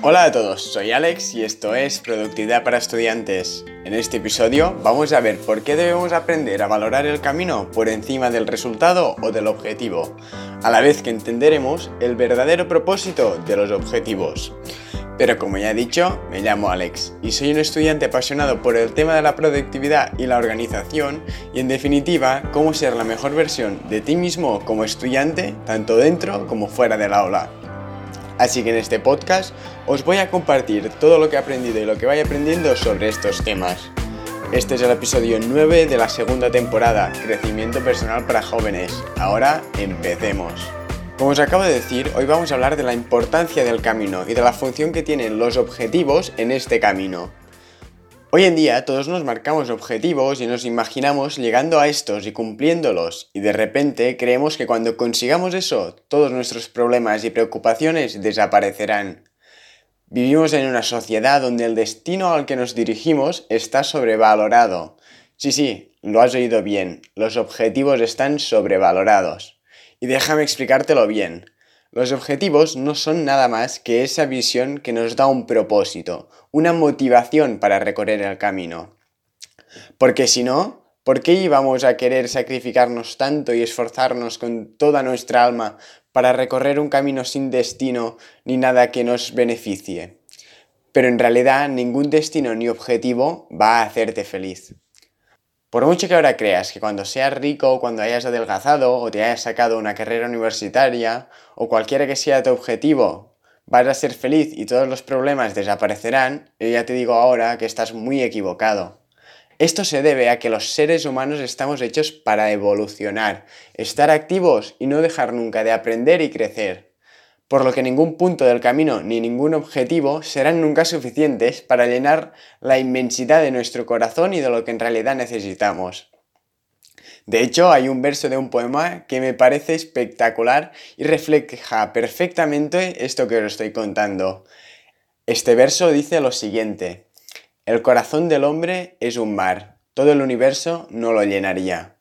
Hola a todos, soy Alex y esto es Productividad para Estudiantes. En este episodio vamos a ver por qué debemos aprender a valorar el camino por encima del resultado o del objetivo, a la vez que entenderemos el verdadero propósito de los objetivos. Pero como ya he dicho, me llamo Alex y soy un estudiante apasionado por el tema de la productividad y la organización y en definitiva cómo ser la mejor versión de ti mismo como estudiante, tanto dentro como fuera del aula. Así que en este podcast os voy a compartir todo lo que he aprendido y lo que vaya aprendiendo sobre estos temas. Este es el episodio 9 de la segunda temporada, Crecimiento Personal para Jóvenes. Ahora empecemos. Como os acabo de decir, hoy vamos a hablar de la importancia del camino y de la función que tienen los objetivos en este camino. Hoy en día todos nos marcamos objetivos y nos imaginamos llegando a estos y cumpliéndolos, y de repente creemos que cuando consigamos eso, todos nuestros problemas y preocupaciones desaparecerán. Vivimos en una sociedad donde el destino al que nos dirigimos está sobrevalorado. Sí, sí, lo has oído bien, los objetivos están sobrevalorados. Y déjame explicártelo bien. Los objetivos no son nada más que esa visión que nos da un propósito, una motivación para recorrer el camino. Porque si no, ¿por qué íbamos a querer sacrificarnos tanto y esforzarnos con toda nuestra alma para recorrer un camino sin destino ni nada que nos beneficie? Pero en realidad ningún destino ni objetivo va a hacerte feliz. Por mucho que ahora creas que cuando seas rico, cuando hayas adelgazado o te hayas sacado una carrera universitaria o cualquiera que sea tu objetivo, vas a ser feliz y todos los problemas desaparecerán, yo ya te digo ahora que estás muy equivocado. Esto se debe a que los seres humanos estamos hechos para evolucionar, estar activos y no dejar nunca de aprender y crecer por lo que ningún punto del camino ni ningún objetivo serán nunca suficientes para llenar la inmensidad de nuestro corazón y de lo que en realidad necesitamos. De hecho, hay un verso de un poema que me parece espectacular y refleja perfectamente esto que os estoy contando. Este verso dice lo siguiente, el corazón del hombre es un mar, todo el universo no lo llenaría.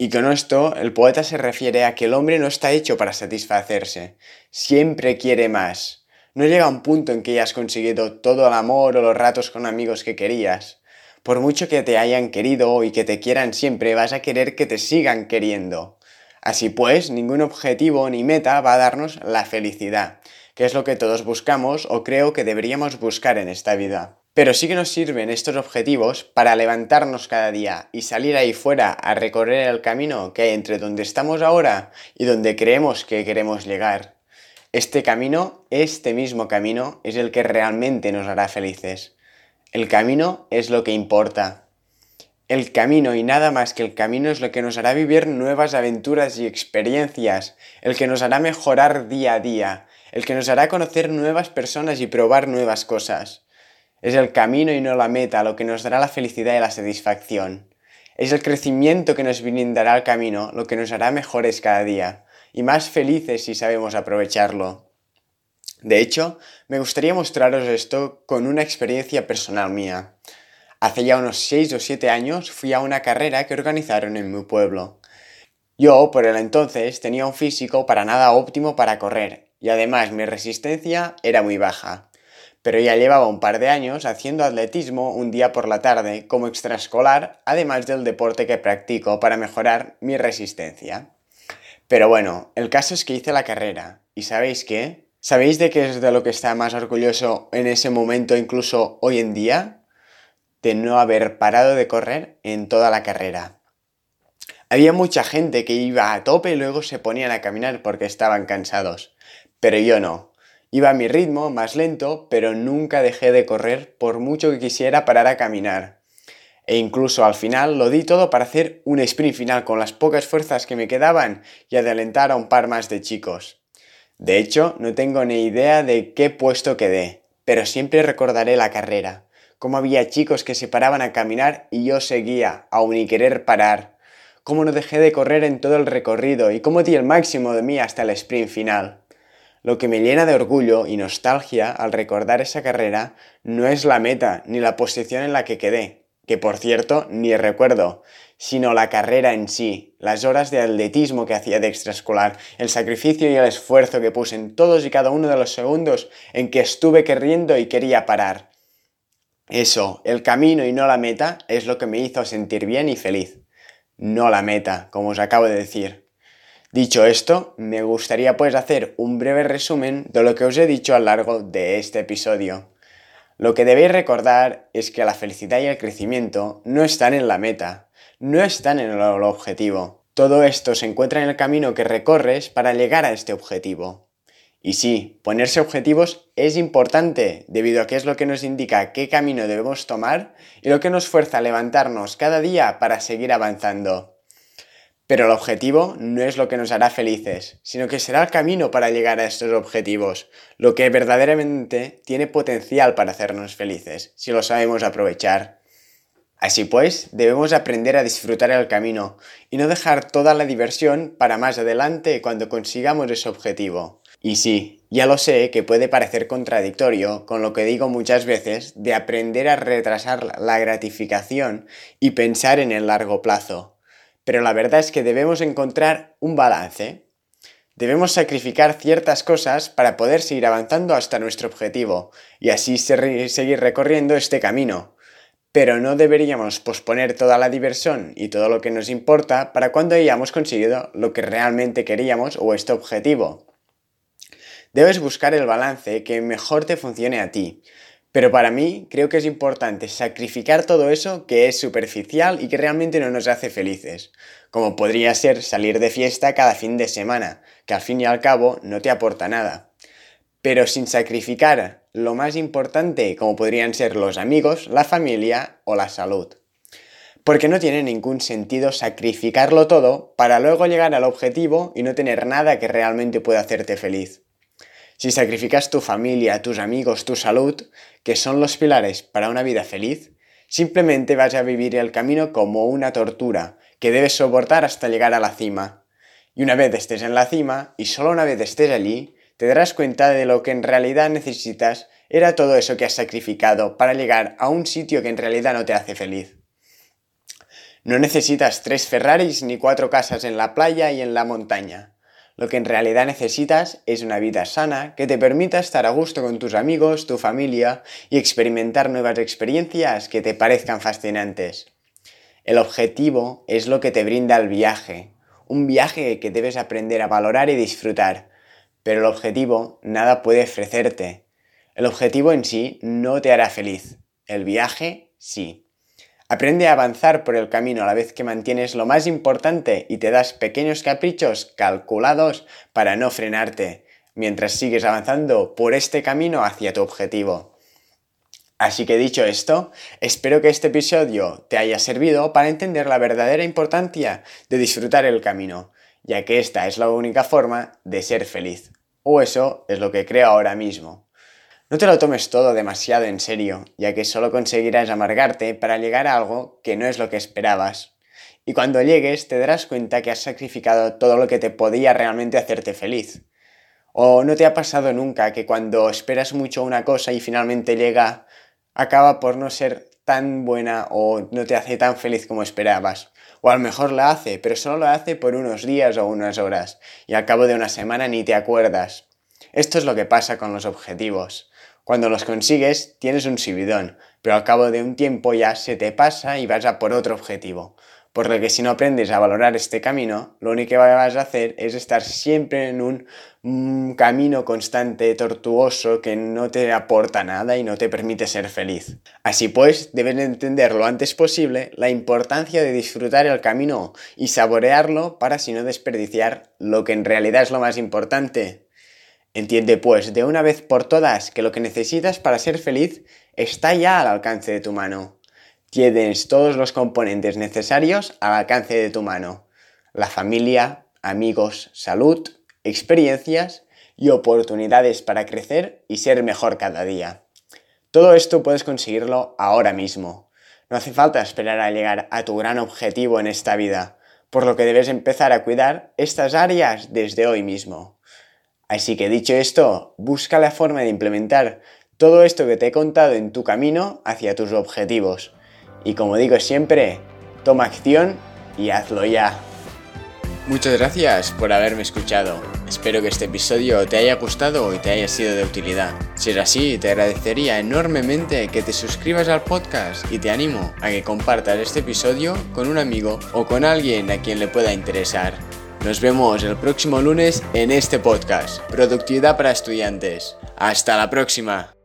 Y con esto, el poeta se refiere a que el hombre no está hecho para satisfacerse, siempre quiere más. No llega un punto en que hayas conseguido todo el amor o los ratos con amigos que querías. Por mucho que te hayan querido y que te quieran siempre, vas a querer que te sigan queriendo. Así pues, ningún objetivo ni meta va a darnos la felicidad, que es lo que todos buscamos o creo que deberíamos buscar en esta vida. Pero sí que nos sirven estos objetivos para levantarnos cada día y salir ahí fuera a recorrer el camino que hay entre donde estamos ahora y donde creemos que queremos llegar. Este camino, este mismo camino, es el que realmente nos hará felices. El camino es lo que importa. El camino y nada más que el camino es lo que nos hará vivir nuevas aventuras y experiencias, el que nos hará mejorar día a día, el que nos hará conocer nuevas personas y probar nuevas cosas. Es el camino y no la meta lo que nos dará la felicidad y la satisfacción. Es el crecimiento que nos brindará el camino lo que nos hará mejores cada día y más felices si sabemos aprovecharlo. De hecho, me gustaría mostraros esto con una experiencia personal mía. Hace ya unos 6 o 7 años fui a una carrera que organizaron en mi pueblo. Yo, por el entonces, tenía un físico para nada óptimo para correr, y además mi resistencia era muy baja pero ya llevaba un par de años haciendo atletismo un día por la tarde como extraescolar, además del deporte que practico para mejorar mi resistencia. Pero bueno, el caso es que hice la carrera. ¿Y sabéis qué? ¿Sabéis de qué es de lo que estaba más orgulloso en ese momento, incluso hoy en día? De no haber parado de correr en toda la carrera. Había mucha gente que iba a tope y luego se ponían a caminar porque estaban cansados. Pero yo no. Iba a mi ritmo, más lento, pero nunca dejé de correr por mucho que quisiera parar a caminar. E incluso al final lo di todo para hacer un sprint final con las pocas fuerzas que me quedaban y adelantar a un par más de chicos. De hecho, no tengo ni idea de qué puesto quedé, pero siempre recordaré la carrera, cómo había chicos que se paraban a caminar y yo seguía, aun ni querer parar, cómo no dejé de correr en todo el recorrido y cómo di el máximo de mí hasta el sprint final. Lo que me llena de orgullo y nostalgia al recordar esa carrera no es la meta ni la posición en la que quedé, que por cierto ni recuerdo, sino la carrera en sí, las horas de atletismo que hacía de extraescolar, el sacrificio y el esfuerzo que puse en todos y cada uno de los segundos en que estuve queriendo y quería parar. Eso, el camino y no la meta, es lo que me hizo sentir bien y feliz. No la meta, como os acabo de decir. Dicho esto, me gustaría pues hacer un breve resumen de lo que os he dicho a lo largo de este episodio. Lo que debéis recordar es que la felicidad y el crecimiento no están en la meta, no están en el objetivo. Todo esto se encuentra en el camino que recorres para llegar a este objetivo. Y sí, ponerse objetivos es importante, debido a que es lo que nos indica qué camino debemos tomar y lo que nos fuerza a levantarnos cada día para seguir avanzando. Pero el objetivo no es lo que nos hará felices, sino que será el camino para llegar a estos objetivos, lo que verdaderamente tiene potencial para hacernos felices, si lo sabemos aprovechar. Así pues, debemos aprender a disfrutar el camino y no dejar toda la diversión para más adelante cuando consigamos ese objetivo. Y sí, ya lo sé que puede parecer contradictorio con lo que digo muchas veces de aprender a retrasar la gratificación y pensar en el largo plazo pero la verdad es que debemos encontrar un balance. Debemos sacrificar ciertas cosas para poder seguir avanzando hasta nuestro objetivo y así seguir recorriendo este camino. Pero no deberíamos posponer toda la diversión y todo lo que nos importa para cuando hayamos conseguido lo que realmente queríamos o este objetivo. Debes buscar el balance que mejor te funcione a ti, pero para mí creo que es importante sacrificar todo eso que es superficial y que realmente no nos hace felices, como podría ser salir de fiesta cada fin de semana, que al fin y al cabo no te aporta nada. Pero sin sacrificar lo más importante, como podrían ser los amigos, la familia o la salud. Porque no tiene ningún sentido sacrificarlo todo para luego llegar al objetivo y no tener nada que realmente pueda hacerte feliz. Si sacrificas tu familia, tus amigos, tu salud, que son los pilares para una vida feliz, simplemente vas a vivir el camino como una tortura que debes soportar hasta llegar a la cima. Y una vez estés en la cima, y solo una vez estés allí, te darás cuenta de lo que en realidad necesitas era todo eso que has sacrificado para llegar a un sitio que en realidad no te hace feliz. No necesitas tres Ferraris ni cuatro casas en la playa y en la montaña. Lo que en realidad necesitas es una vida sana que te permita estar a gusto con tus amigos, tu familia y experimentar nuevas experiencias que te parezcan fascinantes. El objetivo es lo que te brinda el viaje, un viaje que debes aprender a valorar y disfrutar, pero el objetivo nada puede ofrecerte. El objetivo en sí no te hará feliz, el viaje sí. Aprende a avanzar por el camino a la vez que mantienes lo más importante y te das pequeños caprichos calculados para no frenarte, mientras sigues avanzando por este camino hacia tu objetivo. Así que dicho esto, espero que este episodio te haya servido para entender la verdadera importancia de disfrutar el camino, ya que esta es la única forma de ser feliz. O eso es lo que creo ahora mismo. No te lo tomes todo demasiado en serio, ya que solo conseguirás amargarte para llegar a algo que no es lo que esperabas. Y cuando llegues te darás cuenta que has sacrificado todo lo que te podía realmente hacerte feliz. ¿O no te ha pasado nunca que cuando esperas mucho una cosa y finalmente llega, acaba por no ser tan buena o no te hace tan feliz como esperabas? O a lo mejor la hace, pero solo la hace por unos días o unas horas, y al cabo de una semana ni te acuerdas. Esto es lo que pasa con los objetivos. Cuando los consigues, tienes un subidón, pero al cabo de un tiempo ya se te pasa y vas a por otro objetivo. Por lo que si no aprendes a valorar este camino, lo único que vas a hacer es estar siempre en un mm, camino constante, tortuoso, que no te aporta nada y no te permite ser feliz. Así pues, debes entender lo antes posible la importancia de disfrutar el camino y saborearlo para así no desperdiciar lo que en realidad es lo más importante, Entiende pues de una vez por todas que lo que necesitas para ser feliz está ya al alcance de tu mano. Tienes todos los componentes necesarios al alcance de tu mano. La familia, amigos, salud, experiencias y oportunidades para crecer y ser mejor cada día. Todo esto puedes conseguirlo ahora mismo. No hace falta esperar a llegar a tu gran objetivo en esta vida, por lo que debes empezar a cuidar estas áreas desde hoy mismo. Así que dicho esto, busca la forma de implementar todo esto que te he contado en tu camino hacia tus objetivos. Y como digo siempre, toma acción y hazlo ya. Muchas gracias por haberme escuchado. Espero que este episodio te haya gustado y te haya sido de utilidad. Si es así, te agradecería enormemente que te suscribas al podcast y te animo a que compartas este episodio con un amigo o con alguien a quien le pueda interesar. Nos vemos el próximo lunes en este podcast, Productividad para Estudiantes. Hasta la próxima.